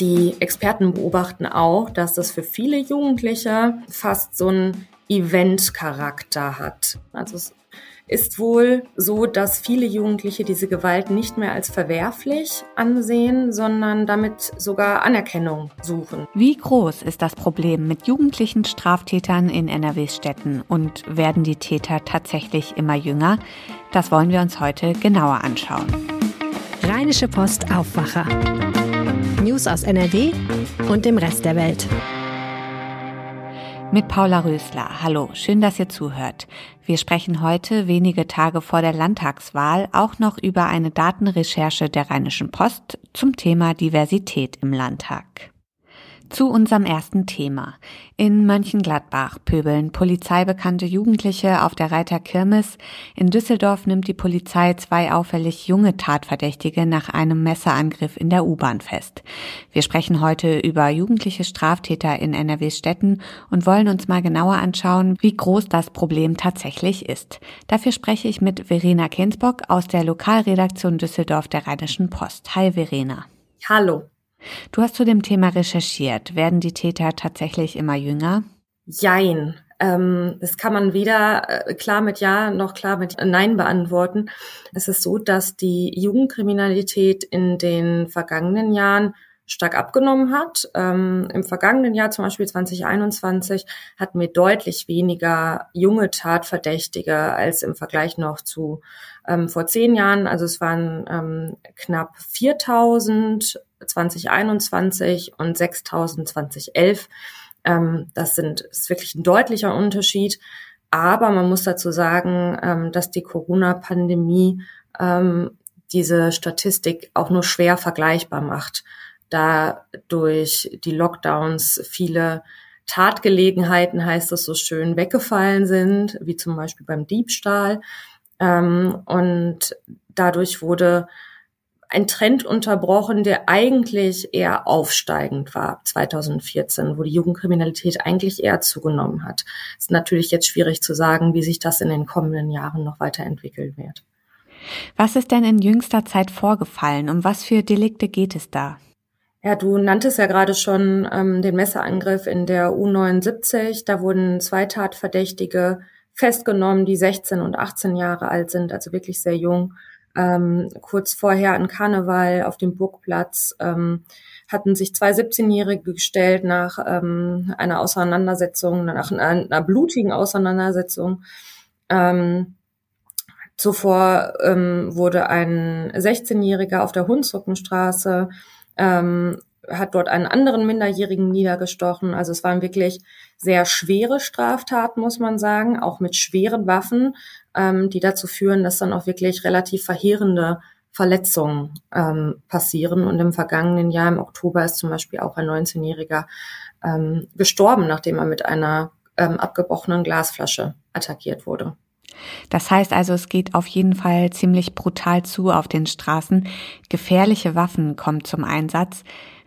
Die Experten beobachten auch, dass das für viele Jugendliche fast so ein Event-Charakter hat. Also es ist wohl so, dass viele Jugendliche diese Gewalt nicht mehr als verwerflich ansehen, sondern damit sogar Anerkennung suchen. Wie groß ist das Problem mit jugendlichen Straftätern in NRW-Städten und werden die Täter tatsächlich immer jünger? Das wollen wir uns heute genauer anschauen. Rheinische Post Aufwacher. News aus NRW und dem Rest der Welt mit Paula Rösler. Hallo, schön, dass ihr zuhört. Wir sprechen heute, wenige Tage vor der Landtagswahl, auch noch über eine Datenrecherche der Rheinischen Post zum Thema Diversität im Landtag. Zu unserem ersten Thema. In Mönchengladbach pöbeln polizeibekannte Jugendliche auf der Reiter Kirmes. In Düsseldorf nimmt die Polizei zwei auffällig junge Tatverdächtige nach einem Messerangriff in der U-Bahn fest. Wir sprechen heute über jugendliche Straftäter in NRW-Städten und wollen uns mal genauer anschauen, wie groß das Problem tatsächlich ist. Dafür spreche ich mit Verena Kensbock aus der Lokalredaktion Düsseldorf der Rheinischen Post. Hi Verena. Hallo. Du hast zu dem Thema recherchiert. Werden die Täter tatsächlich immer jünger? Jein. Ähm, das kann man weder äh, klar mit Ja noch klar mit Nein beantworten. Es ist so, dass die Jugendkriminalität in den vergangenen Jahren stark abgenommen hat. Ähm, Im vergangenen Jahr, zum Beispiel 2021, hatten wir deutlich weniger junge Tatverdächtige als im Vergleich noch zu ähm, vor zehn Jahren. Also es waren ähm, knapp 4000 2021 und 6000 2011. Ähm, das sind, ist wirklich ein deutlicher Unterschied. Aber man muss dazu sagen, ähm, dass die Corona-Pandemie ähm, diese Statistik auch nur schwer vergleichbar macht, da durch die Lockdowns viele Tatgelegenheiten, heißt es so schön, weggefallen sind, wie zum Beispiel beim Diebstahl. Ähm, und dadurch wurde ein Trend unterbrochen, der eigentlich eher aufsteigend war 2014, wo die Jugendkriminalität eigentlich eher zugenommen hat. Es ist natürlich jetzt schwierig zu sagen, wie sich das in den kommenden Jahren noch weiterentwickeln wird. Was ist denn in jüngster Zeit vorgefallen? Um was für Delikte geht es da? Ja, du nanntest ja gerade schon ähm, den Messerangriff in der U79. Da wurden zwei Tatverdächtige festgenommen, die 16 und 18 Jahre alt sind, also wirklich sehr jung ähm, kurz vorher an Karneval auf dem Burgplatz ähm, hatten sich zwei 17-Jährige gestellt nach ähm, einer Auseinandersetzung, nach einer, einer blutigen Auseinandersetzung. Ähm, zuvor ähm, wurde ein 16-Jähriger auf der Hunsrückenstraße ähm, hat dort einen anderen Minderjährigen niedergestochen. Also es waren wirklich sehr schwere Straftaten, muss man sagen, auch mit schweren Waffen, ähm, die dazu führen, dass dann auch wirklich relativ verheerende Verletzungen ähm, passieren. Und im vergangenen Jahr, im Oktober, ist zum Beispiel auch ein 19-Jähriger ähm, gestorben, nachdem er mit einer ähm, abgebrochenen Glasflasche attackiert wurde. Das heißt also, es geht auf jeden Fall ziemlich brutal zu auf den Straßen. Gefährliche Waffen kommen zum Einsatz.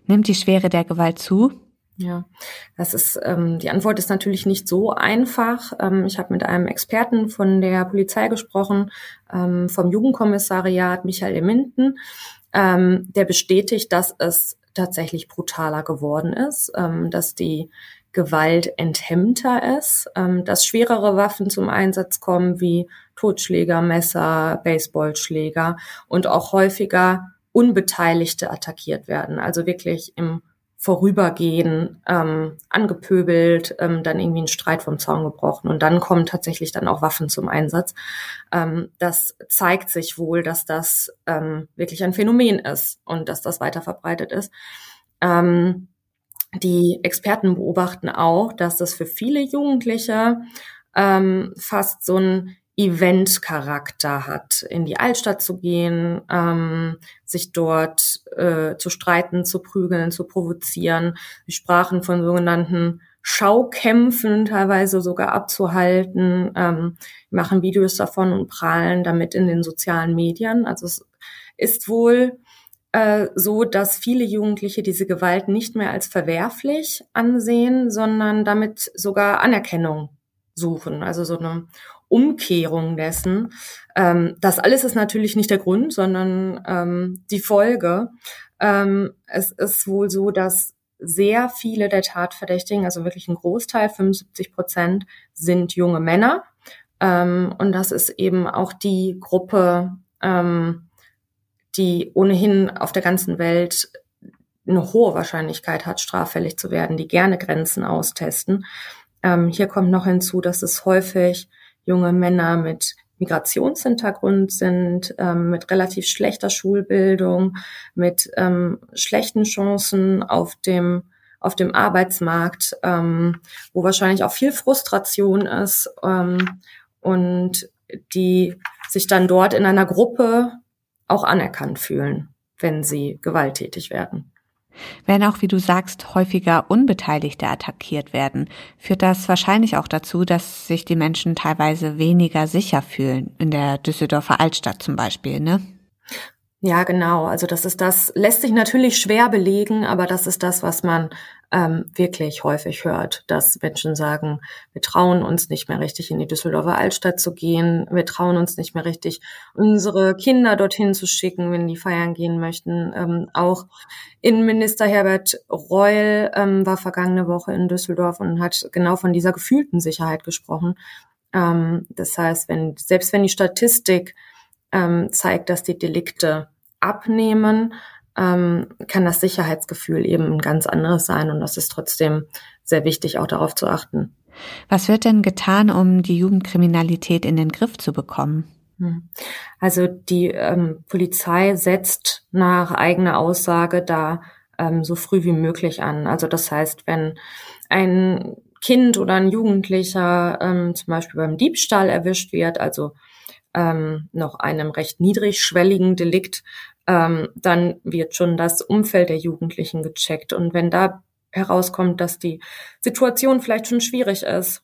Nimmt die Schwere der Gewalt zu? Ja, das ist ähm, die Antwort ist natürlich nicht so einfach. Ähm, ich habe mit einem Experten von der Polizei gesprochen, ähm, vom Jugendkommissariat Michael Minden. Ähm, der bestätigt, dass es tatsächlich brutaler geworden ist, ähm, dass die Gewalt enthemmter ist, ähm, dass schwerere Waffen zum Einsatz kommen wie Totschläger, Messer, Baseballschläger und auch häufiger Unbeteiligte attackiert werden. Also wirklich im Vorübergehen ähm, angepöbelt, ähm, dann irgendwie ein Streit vom Zaun gebrochen und dann kommen tatsächlich dann auch Waffen zum Einsatz. Ähm, das zeigt sich wohl, dass das ähm, wirklich ein Phänomen ist und dass das weiter verbreitet ist. Ähm, die Experten beobachten auch, dass das für viele Jugendliche ähm, fast so ein Event-Charakter hat, in die Altstadt zu gehen, ähm, sich dort äh, zu streiten, zu prügeln, zu provozieren. Wir sprachen von sogenannten Schaukämpfen teilweise sogar abzuhalten, ähm, machen Videos davon und prahlen damit in den sozialen Medien. Also es ist wohl äh, so, dass viele Jugendliche diese Gewalt nicht mehr als verwerflich ansehen, sondern damit sogar Anerkennung suchen. Also so eine Umkehrung dessen. Ähm, das alles ist natürlich nicht der Grund, sondern ähm, die Folge. Ähm, es ist wohl so, dass sehr viele der Tatverdächtigen, also wirklich ein Großteil, 75 Prozent, sind junge Männer. Ähm, und das ist eben auch die Gruppe, ähm, die ohnehin auf der ganzen Welt eine hohe Wahrscheinlichkeit hat, straffällig zu werden, die gerne Grenzen austesten. Ähm, hier kommt noch hinzu, dass es häufig junge Männer mit Migrationshintergrund sind, ähm, mit relativ schlechter Schulbildung, mit ähm, schlechten Chancen auf dem auf dem Arbeitsmarkt, ähm, wo wahrscheinlich auch viel Frustration ist ähm, und die sich dann dort in einer Gruppe auch anerkannt fühlen, wenn sie gewalttätig werden. Wenn auch, wie du sagst, häufiger Unbeteiligte attackiert werden, führt das wahrscheinlich auch dazu, dass sich die Menschen teilweise weniger sicher fühlen, in der Düsseldorfer Altstadt zum Beispiel, ne? Ja, genau. Also das ist das, lässt sich natürlich schwer belegen, aber das ist das, was man ähm, wirklich häufig hört, dass Menschen sagen, wir trauen uns nicht mehr richtig in die Düsseldorfer Altstadt zu gehen, wir trauen uns nicht mehr richtig, unsere Kinder dorthin zu schicken, wenn die feiern gehen möchten. Ähm, auch Innenminister Herbert Reul ähm, war vergangene Woche in Düsseldorf und hat genau von dieser gefühlten Sicherheit gesprochen. Ähm, das heißt, wenn, selbst wenn die Statistik ähm, zeigt, dass die Delikte abnehmen, ähm, kann das Sicherheitsgefühl eben ein ganz anderes sein. Und das ist trotzdem sehr wichtig, auch darauf zu achten. Was wird denn getan, um die Jugendkriminalität in den Griff zu bekommen? Hm. Also die ähm, Polizei setzt nach eigener Aussage da ähm, so früh wie möglich an. Also das heißt, wenn ein Kind oder ein Jugendlicher ähm, zum Beispiel beim Diebstahl erwischt wird, also ähm, noch einem recht niedrigschwelligen Delikt, ähm, dann wird schon das Umfeld der Jugendlichen gecheckt. Und wenn da herauskommt, dass die Situation vielleicht schon schwierig ist,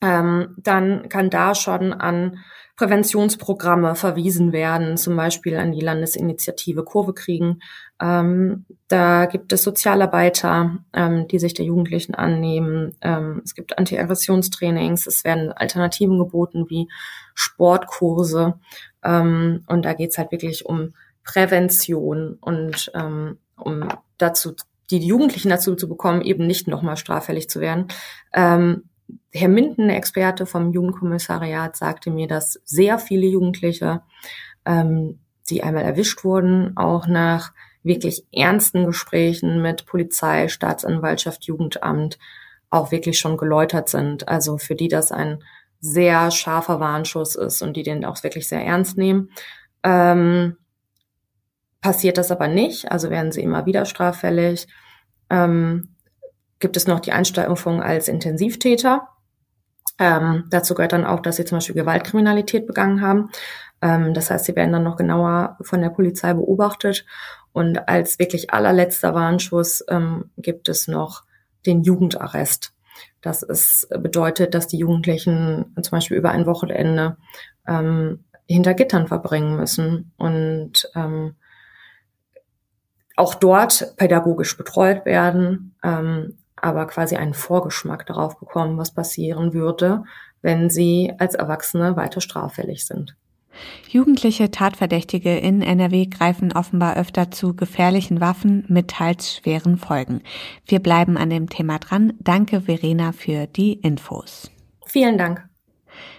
ähm, dann kann da schon an Präventionsprogramme verwiesen werden, zum Beispiel an die Landesinitiative Kurve kriegen. Ähm, da gibt es Sozialarbeiter, ähm, die sich der Jugendlichen annehmen. Ähm, es gibt Antiaggressionstrainings, es werden Alternativen geboten wie Sportkurse. Ähm, und da geht's halt wirklich um Prävention und ähm, um dazu die Jugendlichen dazu zu bekommen, eben nicht nochmal straffällig zu werden. Ähm, Herr Minden, Experte vom Jugendkommissariat, sagte mir, dass sehr viele Jugendliche, ähm, die einmal erwischt wurden, auch nach wirklich ernsten Gesprächen mit Polizei, Staatsanwaltschaft, Jugendamt auch wirklich schon geläutert sind. Also für die das ein sehr scharfer Warnschuss ist und die den auch wirklich sehr ernst nehmen. Ähm, passiert das aber nicht, also werden sie immer wieder straffällig. Ähm, gibt es noch die Einstufung als Intensivtäter. Ähm, dazu gehört dann auch, dass sie zum Beispiel Gewaltkriminalität begangen haben. Ähm, das heißt, sie werden dann noch genauer von der Polizei beobachtet. Und als wirklich allerletzter Warnschuss ähm, gibt es noch den Jugendarrest. Das ist, bedeutet, dass die Jugendlichen zum Beispiel über ein Wochenende ähm, hinter Gittern verbringen müssen und ähm, auch dort pädagogisch betreut werden, ähm, aber quasi einen Vorgeschmack darauf bekommen, was passieren würde, wenn sie als Erwachsene weiter straffällig sind. Jugendliche Tatverdächtige in NRW greifen offenbar öfter zu gefährlichen Waffen mit teils schweren Folgen. Wir bleiben an dem Thema dran. Danke, Verena, für die Infos. Vielen Dank.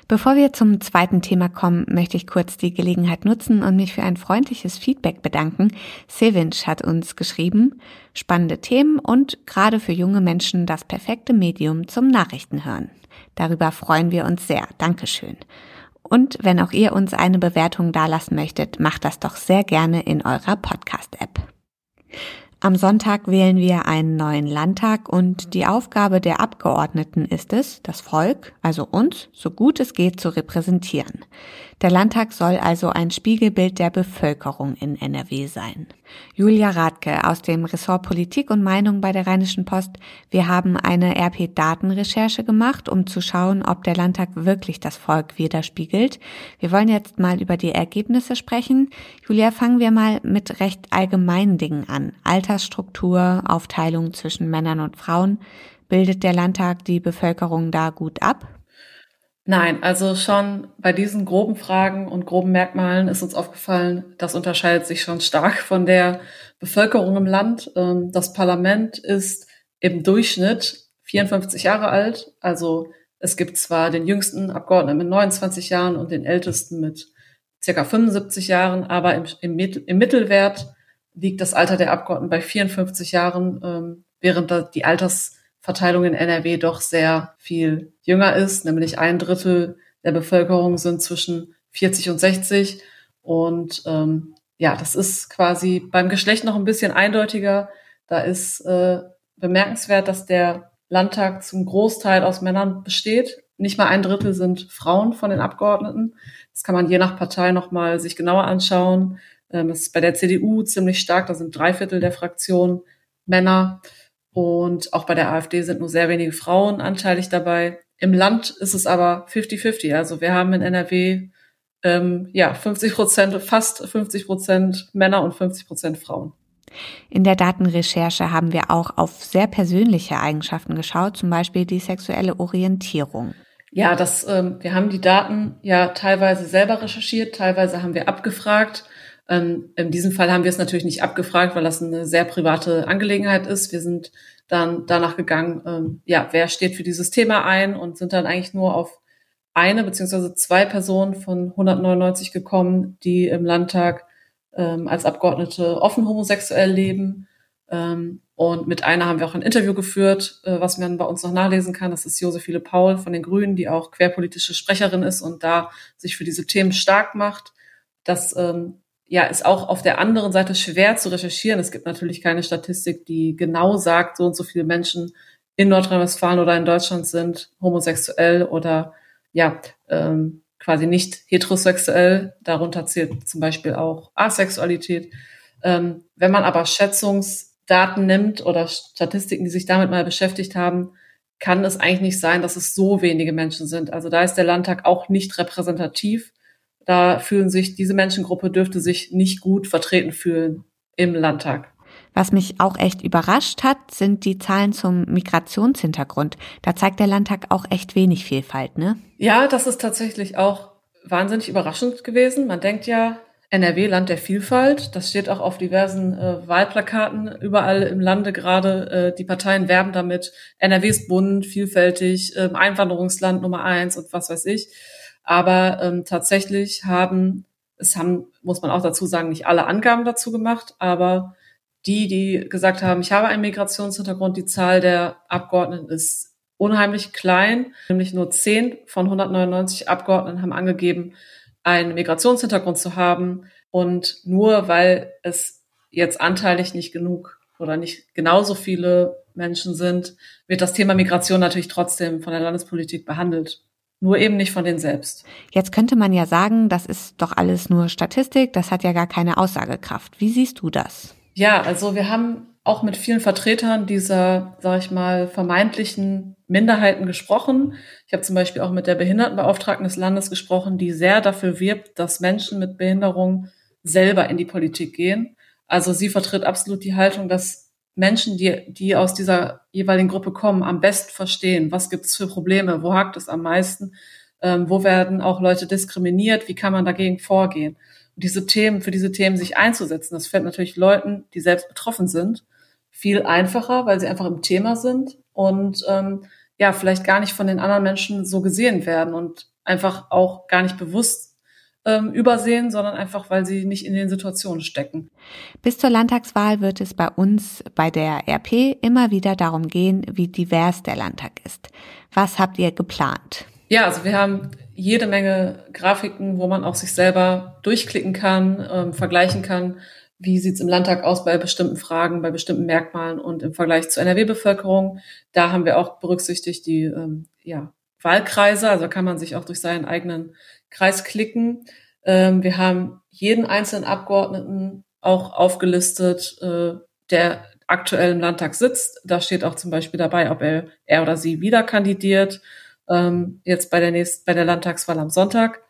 Bevor wir zum zweiten Thema kommen, möchte ich kurz die Gelegenheit nutzen und mich für ein freundliches Feedback bedanken. Sevinch hat uns geschrieben, spannende Themen und gerade für junge Menschen das perfekte Medium zum Nachrichtenhören. Darüber freuen wir uns sehr. Dankeschön. Und wenn auch ihr uns eine Bewertung dalassen möchtet, macht das doch sehr gerne in eurer Podcast-App. Am Sonntag wählen wir einen neuen Landtag und die Aufgabe der Abgeordneten ist es, das Volk, also uns, so gut es geht zu repräsentieren. Der Landtag soll also ein Spiegelbild der Bevölkerung in NRW sein. Julia Radke aus dem Ressort Politik und Meinung bei der Rheinischen Post. Wir haben eine RP-Datenrecherche gemacht, um zu schauen, ob der Landtag wirklich das Volk widerspiegelt. Wir wollen jetzt mal über die Ergebnisse sprechen. Julia, fangen wir mal mit recht allgemeinen Dingen an. Altersstruktur, Aufteilung zwischen Männern und Frauen. Bildet der Landtag die Bevölkerung da gut ab? Nein, also schon bei diesen groben Fragen und groben Merkmalen ist uns aufgefallen, das unterscheidet sich schon stark von der Bevölkerung im Land. Ähm, das Parlament ist im Durchschnitt 54 Jahre alt. Also es gibt zwar den jüngsten Abgeordneten mit 29 Jahren und den ältesten mit circa 75 Jahren, aber im, im, im Mittelwert liegt das Alter der Abgeordneten bei 54 Jahren, ähm, während die Altersverteilung in NRW doch sehr viel jünger ist, nämlich ein Drittel der Bevölkerung sind zwischen 40 und 60. Und ähm, ja, das ist quasi beim Geschlecht noch ein bisschen eindeutiger. Da ist äh, bemerkenswert, dass der Landtag zum Großteil aus Männern besteht. Nicht mal ein Drittel sind Frauen von den Abgeordneten. Das kann man je nach Partei nochmal sich genauer anschauen. Ähm, das ist bei der CDU ziemlich stark. Da sind drei Viertel der Fraktion Männer. Und auch bei der AfD sind nur sehr wenige Frauen anteilig dabei. Im Land ist es aber 50-50. Also wir haben in NRW ähm, ja 50 Prozent, fast 50 Prozent Männer und 50 Prozent Frauen. In der Datenrecherche haben wir auch auf sehr persönliche Eigenschaften geschaut, zum Beispiel die sexuelle Orientierung. Ja, das, ähm, wir haben die Daten ja teilweise selber recherchiert, teilweise haben wir abgefragt. Ähm, in diesem Fall haben wir es natürlich nicht abgefragt, weil das eine sehr private Angelegenheit ist. Wir sind dann danach gegangen, ähm, ja, wer steht für dieses Thema ein und sind dann eigentlich nur auf eine beziehungsweise zwei Personen von 199 gekommen, die im Landtag ähm, als Abgeordnete offen homosexuell leben. Ähm, und mit einer haben wir auch ein Interview geführt, äh, was man bei uns noch nachlesen kann. Das ist Josephine Paul von den Grünen, die auch querpolitische Sprecherin ist und da sich für diese Themen stark macht. Das ähm, ja, ist auch auf der anderen Seite schwer zu recherchieren. Es gibt natürlich keine Statistik, die genau sagt, so und so viele Menschen in Nordrhein-Westfalen oder in Deutschland sind homosexuell oder ja, ähm, quasi nicht heterosexuell. Darunter zählt zum Beispiel auch Asexualität. Ähm, wenn man aber Schätzungsdaten nimmt oder Statistiken, die sich damit mal beschäftigt haben, kann es eigentlich nicht sein, dass es so wenige Menschen sind. Also da ist der Landtag auch nicht repräsentativ. Da fühlen sich, diese Menschengruppe dürfte sich nicht gut vertreten fühlen im Landtag. Was mich auch echt überrascht hat, sind die Zahlen zum Migrationshintergrund. Da zeigt der Landtag auch echt wenig Vielfalt, ne? Ja, das ist tatsächlich auch wahnsinnig überraschend gewesen. Man denkt ja, NRW, Land der Vielfalt. Das steht auch auf diversen äh, Wahlplakaten überall im Lande gerade. Äh, die Parteien werben damit. NRW ist bunt, vielfältig, äh, Einwanderungsland Nummer eins und was weiß ich. Aber ähm, tatsächlich haben, es haben, muss man auch dazu sagen, nicht alle Angaben dazu gemacht, aber die, die gesagt haben, ich habe einen Migrationshintergrund, die Zahl der Abgeordneten ist unheimlich klein, nämlich nur 10 von 199 Abgeordneten haben angegeben, einen Migrationshintergrund zu haben. Und nur weil es jetzt anteilig nicht genug oder nicht genauso viele Menschen sind, wird das Thema Migration natürlich trotzdem von der Landespolitik behandelt. Nur eben nicht von denen selbst. Jetzt könnte man ja sagen, das ist doch alles nur Statistik, das hat ja gar keine Aussagekraft. Wie siehst du das? Ja, also wir haben auch mit vielen Vertretern dieser, sage ich mal, vermeintlichen Minderheiten gesprochen. Ich habe zum Beispiel auch mit der Behindertenbeauftragten des Landes gesprochen, die sehr dafür wirbt, dass Menschen mit Behinderung selber in die Politik gehen. Also sie vertritt absolut die Haltung, dass Menschen, die, die aus dieser jeweiligen Gruppe kommen, am besten verstehen, was gibt es für Probleme, wo hakt es am meisten, ähm, wo werden auch Leute diskriminiert, wie kann man dagegen vorgehen diese Themen, für diese Themen sich einzusetzen. Das fällt natürlich Leuten, die selbst betroffen sind, viel einfacher, weil sie einfach im Thema sind und ähm, ja, vielleicht gar nicht von den anderen Menschen so gesehen werden und einfach auch gar nicht bewusst ähm, übersehen, sondern einfach, weil sie nicht in den Situationen stecken. Bis zur Landtagswahl wird es bei uns bei der RP immer wieder darum gehen, wie divers der Landtag ist. Was habt ihr geplant? Ja, also wir haben jede Menge Grafiken, wo man auch sich selber durchklicken kann, ähm, vergleichen kann, wie sieht's im Landtag aus bei bestimmten Fragen, bei bestimmten Merkmalen und im Vergleich zur NRW-Bevölkerung. Da haben wir auch berücksichtigt die ähm, ja, Wahlkreise, also kann man sich auch durch seinen eigenen Kreis klicken. Ähm, wir haben jeden einzelnen Abgeordneten auch aufgelistet, äh, der aktuell im Landtag sitzt. Da steht auch zum Beispiel dabei, ob er, er oder sie wieder kandidiert ähm, jetzt bei der nächsten, bei der Landtagswahl am Sonntag.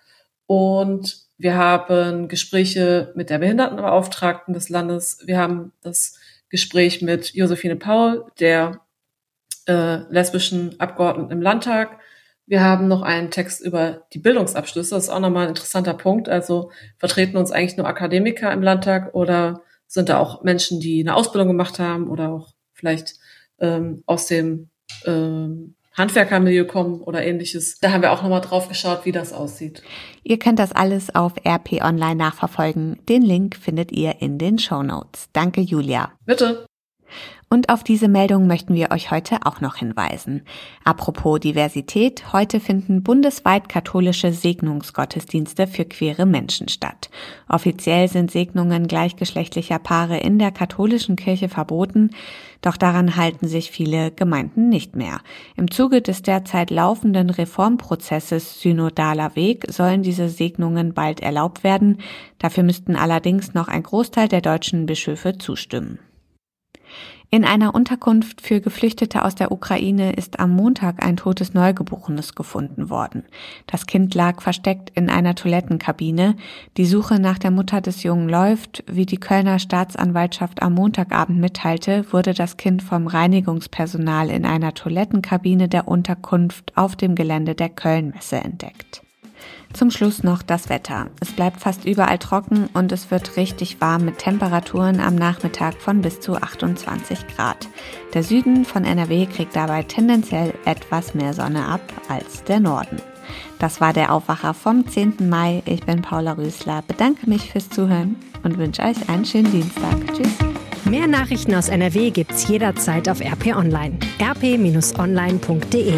Und wir haben Gespräche mit der Behindertenbeauftragten des Landes. Wir haben das Gespräch mit Josephine Paul, der äh, lesbischen Abgeordneten im Landtag. Wir haben noch einen Text über die Bildungsabschlüsse. Das ist auch nochmal ein interessanter Punkt. Also vertreten uns eigentlich nur Akademiker im Landtag oder sind da auch Menschen, die eine Ausbildung gemacht haben oder auch vielleicht ähm, aus dem ähm, Handwerkermilieu kommen oder ähnliches. Da haben wir auch nochmal drauf geschaut, wie das aussieht. Ihr könnt das alles auf RP Online nachverfolgen. Den Link findet ihr in den Show Notes. Danke, Julia. Bitte. Und auf diese Meldung möchten wir euch heute auch noch hinweisen. Apropos Diversität, heute finden bundesweit katholische Segnungsgottesdienste für queere Menschen statt. Offiziell sind Segnungen gleichgeschlechtlicher Paare in der katholischen Kirche verboten, doch daran halten sich viele Gemeinden nicht mehr. Im Zuge des derzeit laufenden Reformprozesses Synodaler Weg sollen diese Segnungen bald erlaubt werden. Dafür müssten allerdings noch ein Großteil der deutschen Bischöfe zustimmen. In einer Unterkunft für Geflüchtete aus der Ukraine ist am Montag ein totes Neugeborenes gefunden worden. Das Kind lag versteckt in einer Toilettenkabine. Die Suche nach der Mutter des Jungen läuft. Wie die Kölner Staatsanwaltschaft am Montagabend mitteilte, wurde das Kind vom Reinigungspersonal in einer Toilettenkabine der Unterkunft auf dem Gelände der Kölnmesse entdeckt. Zum Schluss noch das Wetter. Es bleibt fast überall trocken und es wird richtig warm mit Temperaturen am Nachmittag von bis zu 28 Grad. Der Süden von NRW kriegt dabei tendenziell etwas mehr Sonne ab als der Norden. Das war der Aufwacher vom 10. Mai. Ich bin Paula Rösler, bedanke mich fürs Zuhören und wünsche euch einen schönen Dienstag. Tschüss. Mehr Nachrichten aus NRW gibt's jederzeit auf RP Online. rp-online.de